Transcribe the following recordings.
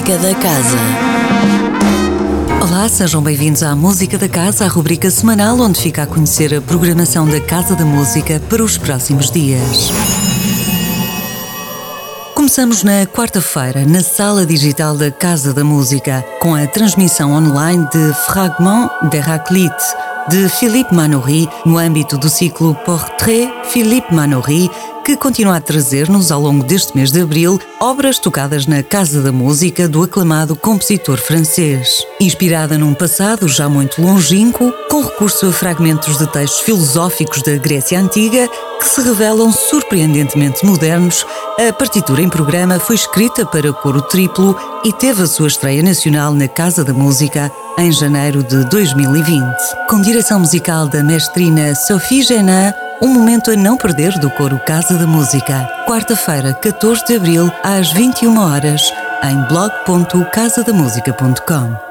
Música da Casa. Olá, sejam bem-vindos à Música da Casa, a rubrica semanal onde fica a conhecer a programação da Casa da Música para os próximos dias. Começamos na quarta-feira, na sala digital da Casa da Música, com a transmissão online de Fragment d'Héraclite, de Philippe Manoury, no âmbito do ciclo Portrait Philippe Manoury, que continua a trazer-nos ao longo deste mês de abril obras tocadas na Casa da Música do aclamado compositor francês. Inspirada num passado já muito longínquo, com recurso a fragmentos de textos filosóficos da Grécia Antiga que se revelam surpreendentemente modernos, a partitura em programa foi escrita para coro triplo e teve a sua estreia nacional na Casa da Música em janeiro de 2020. Com direção musical da mestrina Sophie Genin, um momento a não perder do coro Casa da Música. Quarta-feira, 14 de abril, às 21 horas, em blog.casadamusica.com.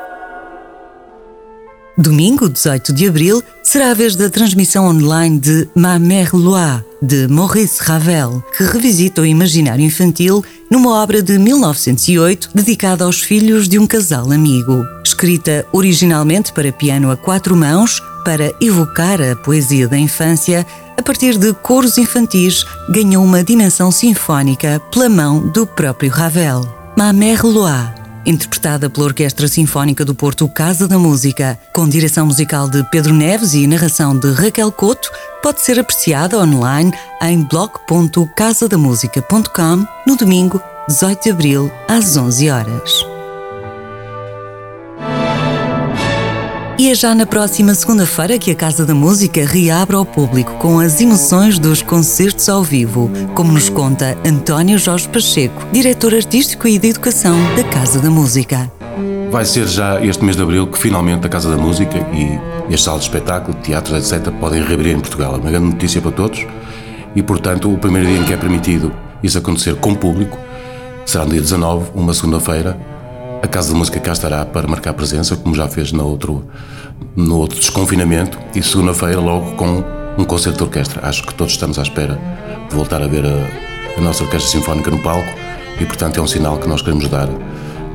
Domingo, 18 de abril, será a vez da transmissão online de Ma Mère Loire, de Maurice Ravel, que revisita o imaginário infantil numa obra de 1908 dedicada aos filhos de um casal amigo. Escrita originalmente para piano a quatro mãos, para evocar a poesia da infância, a partir de coros infantis, ganhou uma dimensão sinfónica pela mão do próprio Ravel. Ma Mère Loire, interpretada pela Orquestra Sinfónica do Porto Casa da Música, com direção musical de Pedro Neves e narração de Raquel Couto, pode ser apreciada online em blog.casadamusica.com no domingo 18 de abril às 11 horas. E é já na próxima segunda-feira que a Casa da Música reabre ao público com as emoções dos concertos ao vivo, como nos conta António Jorge Pacheco, diretor artístico e de educação da Casa da Música. Vai ser já este mês de abril que finalmente a Casa da Música e as salas de espetáculo, teatros, etc., podem reabrir em Portugal. É uma grande notícia para todos e, portanto, o primeiro dia em que é permitido isso acontecer com público será no dia 19, uma segunda-feira, a Casa da Música cá estará para marcar presença, como já fez no outro, no outro desconfinamento, e segunda-feira logo com um concerto de orquestra. Acho que todos estamos à espera de voltar a ver a, a nossa Orquestra Sinfónica no palco e, portanto, é um sinal que nós queremos dar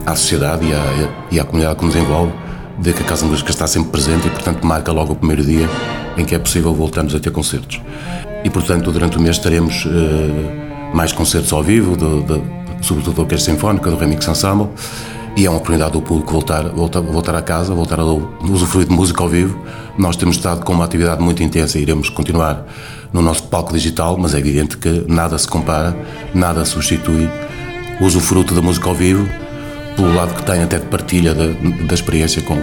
à sociedade e à, e à comunidade que nos envolve de que a Casa da Música está sempre presente e, portanto, marca logo o primeiro dia em que é possível voltarmos a ter concertos. E, portanto, durante o mês teremos uh, mais concertos ao vivo, de, de, sobretudo da Orquestra Sinfónica, do Remix Ensemble, e é uma oportunidade do público voltar, voltar, voltar a casa, voltar a usufruir de música ao vivo. Nós temos estado com uma atividade muito intensa e iremos continuar no nosso palco digital, mas é evidente que nada se compara, nada substitui o usufruto da música ao vivo, pelo lado que tem até de partilha da, da experiência com,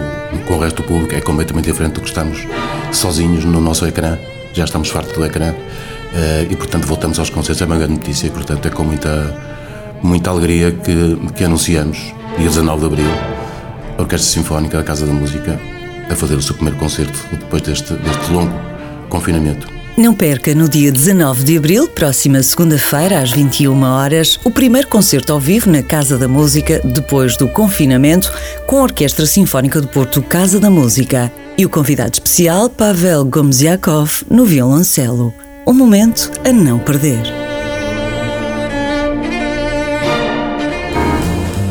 com o resto do público, é completamente diferente do que estamos sozinhos no nosso ecrã, já estamos fartos do ecrã, eh, e portanto voltamos aos concertos, é uma grande notícia e portanto é com muita, muita alegria que, que anunciamos dia 19 de Abril, a Orquestra Sinfónica da Casa da Música a fazer o seu primeiro concerto depois deste, deste longo confinamento. Não perca no dia 19 de abril, próxima segunda-feira, às 21 horas, o primeiro concerto ao vivo na Casa da Música depois do confinamento, com a Orquestra Sinfónica do Porto Casa da Música e o convidado especial Pavel Gomziakov no violoncelo. Um momento a não perder.